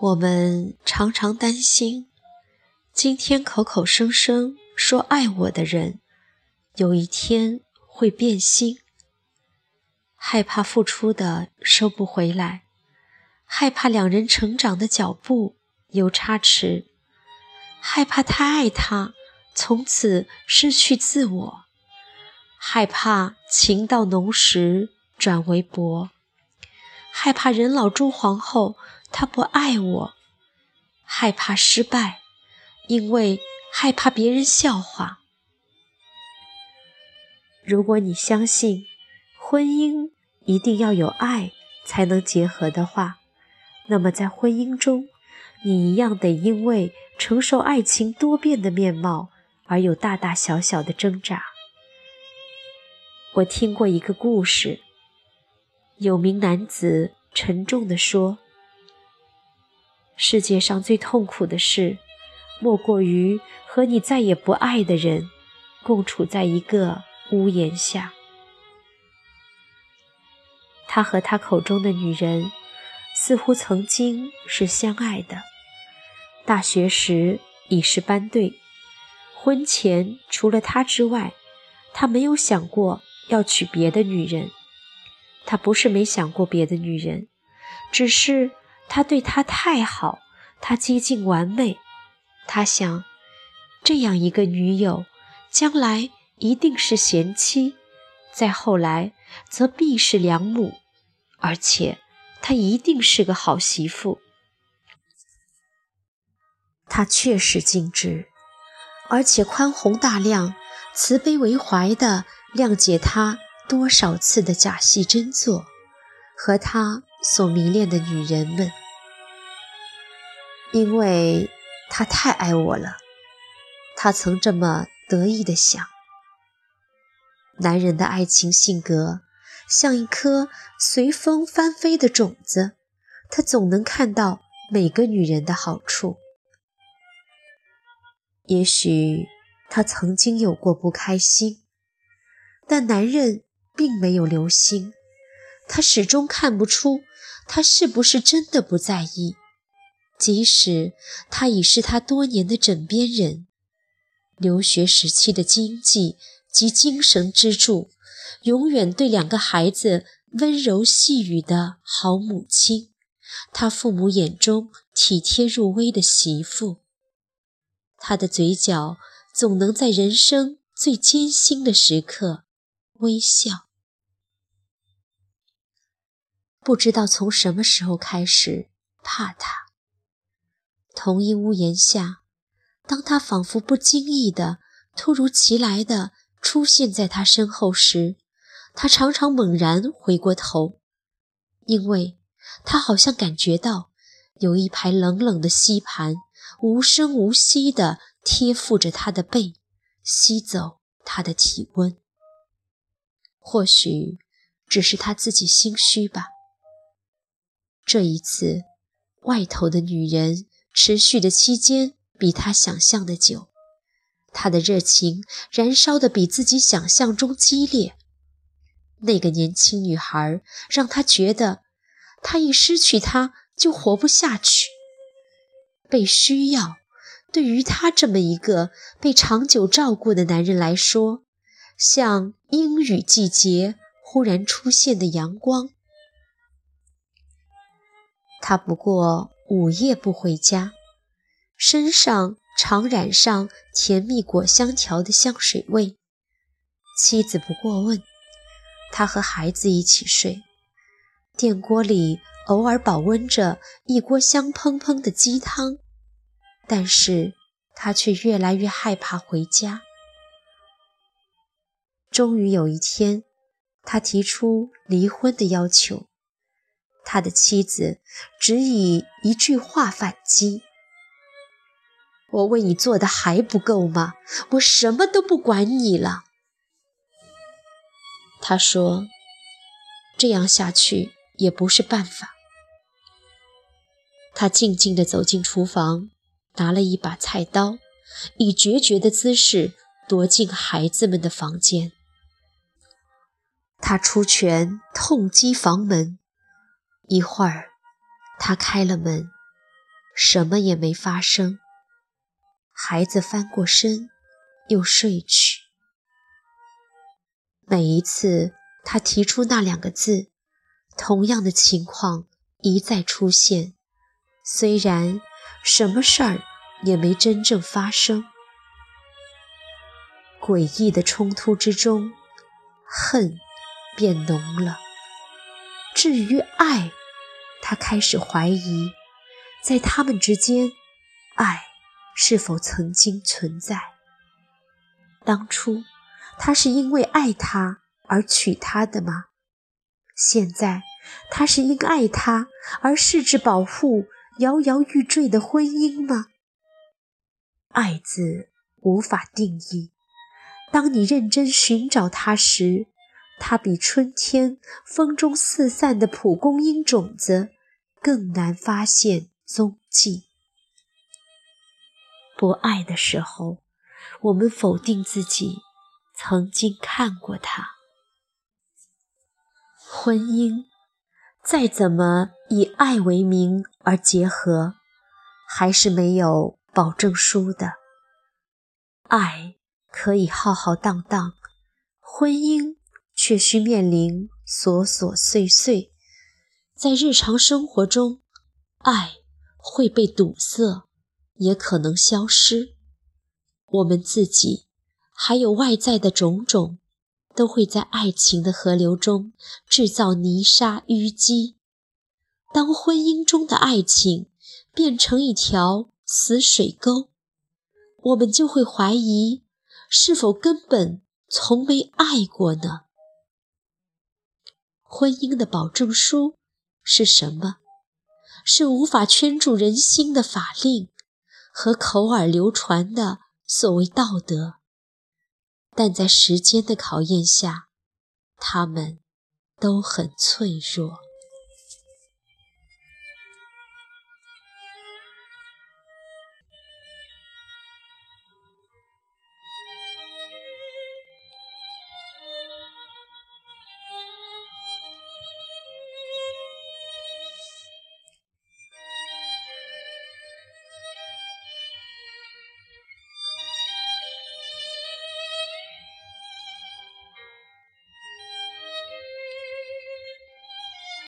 我们常常担心，今天口口声声说爱我的人，有一天会变心，害怕付出的收不回来，害怕两人成长的脚步有差池，害怕太爱他，从此失去自我，害怕情到浓时转为薄，害怕人老珠黄后。他不爱我，害怕失败，因为害怕别人笑话。如果你相信婚姻一定要有爱才能结合的话，那么在婚姻中，你一样得因为承受爱情多变的面貌而有大大小小的挣扎。我听过一个故事，有名男子沉重地说。世界上最痛苦的事，莫过于和你再也不爱的人，共处在一个屋檐下。他和他口中的女人，似乎曾经是相爱的。大学时已是班队，婚前除了他之外，他没有想过要娶别的女人。他不是没想过别的女人，只是。他对她太好，他接近完美。他想，这样一个女友，将来一定是贤妻，再后来则必是良母，而且她一定是个好媳妇。她确实尽职，而且宽宏大量、慈悲为怀的谅解他多少次的假戏真做，和他。所迷恋的女人们，因为他太爱我了，他曾这么得意地想。男人的爱情性格像一颗随风翻飞的种子，他总能看到每个女人的好处。也许他曾经有过不开心，但男人并没有留心。他始终看不出，他是不是真的不在意，即使他已是他多年的枕边人，留学时期的经济及精神支柱，永远对两个孩子温柔细语的好母亲，他父母眼中体贴入微的媳妇，他的嘴角总能在人生最艰辛的时刻微笑。不知道从什么时候开始怕他。同一屋檐下，当他仿佛不经意的、突如其来的出现在他身后时，他常常猛然回过头，因为他好像感觉到有一排冷冷的吸盘无声无息地贴附着他的背，吸走他的体温。或许只是他自己心虚吧。这一次，外头的女人持续的期间比他想象的久，他的热情燃烧的比自己想象中激烈。那个年轻女孩让他觉得，他一失去她就活不下去。被需要，对于他这么一个被长久照顾的男人来说，像阴雨季节忽然出现的阳光。他不过午夜不回家，身上常染上甜蜜果香调的香水味。妻子不过问，他和孩子一起睡，电锅里偶尔保温着一锅香喷喷的鸡汤，但是他却越来越害怕回家。终于有一天，他提出离婚的要求。他的妻子只以一句话反击：“我为你做的还不够吗？我什么都不管你了。”他说：“这样下去也不是办法。”他静静地走进厨房，拿了一把菜刀，以决绝的姿势夺进孩子们的房间。他出拳痛击房门。一会儿，他开了门，什么也没发生。孩子翻过身，又睡去。每一次他提出那两个字，同样的情况一再出现。虽然什么事儿也没真正发生，诡异的冲突之中，恨变浓了。至于爱，他开始怀疑，在他们之间，爱是否曾经存在？当初他是因为爱他而娶她的吗？现在他是因爱她而试着保护摇摇欲坠的婚姻吗？爱字无法定义。当你认真寻找它时，它比春天风中四散的蒲公英种子更难发现踪迹。不爱的时候，我们否定自己曾经看过它。婚姻再怎么以爱为名而结合，还是没有保证书的。爱可以浩浩荡荡，婚姻。却需面临琐琐碎碎，在日常生活中，爱会被堵塞，也可能消失。我们自己还有外在的种种，都会在爱情的河流中制造泥沙淤积。当婚姻中的爱情变成一条死水沟，我们就会怀疑，是否根本从没爱过呢？婚姻的保证书是什么？是无法圈住人心的法令和口耳流传的所谓道德。但在时间的考验下，他们都很脆弱。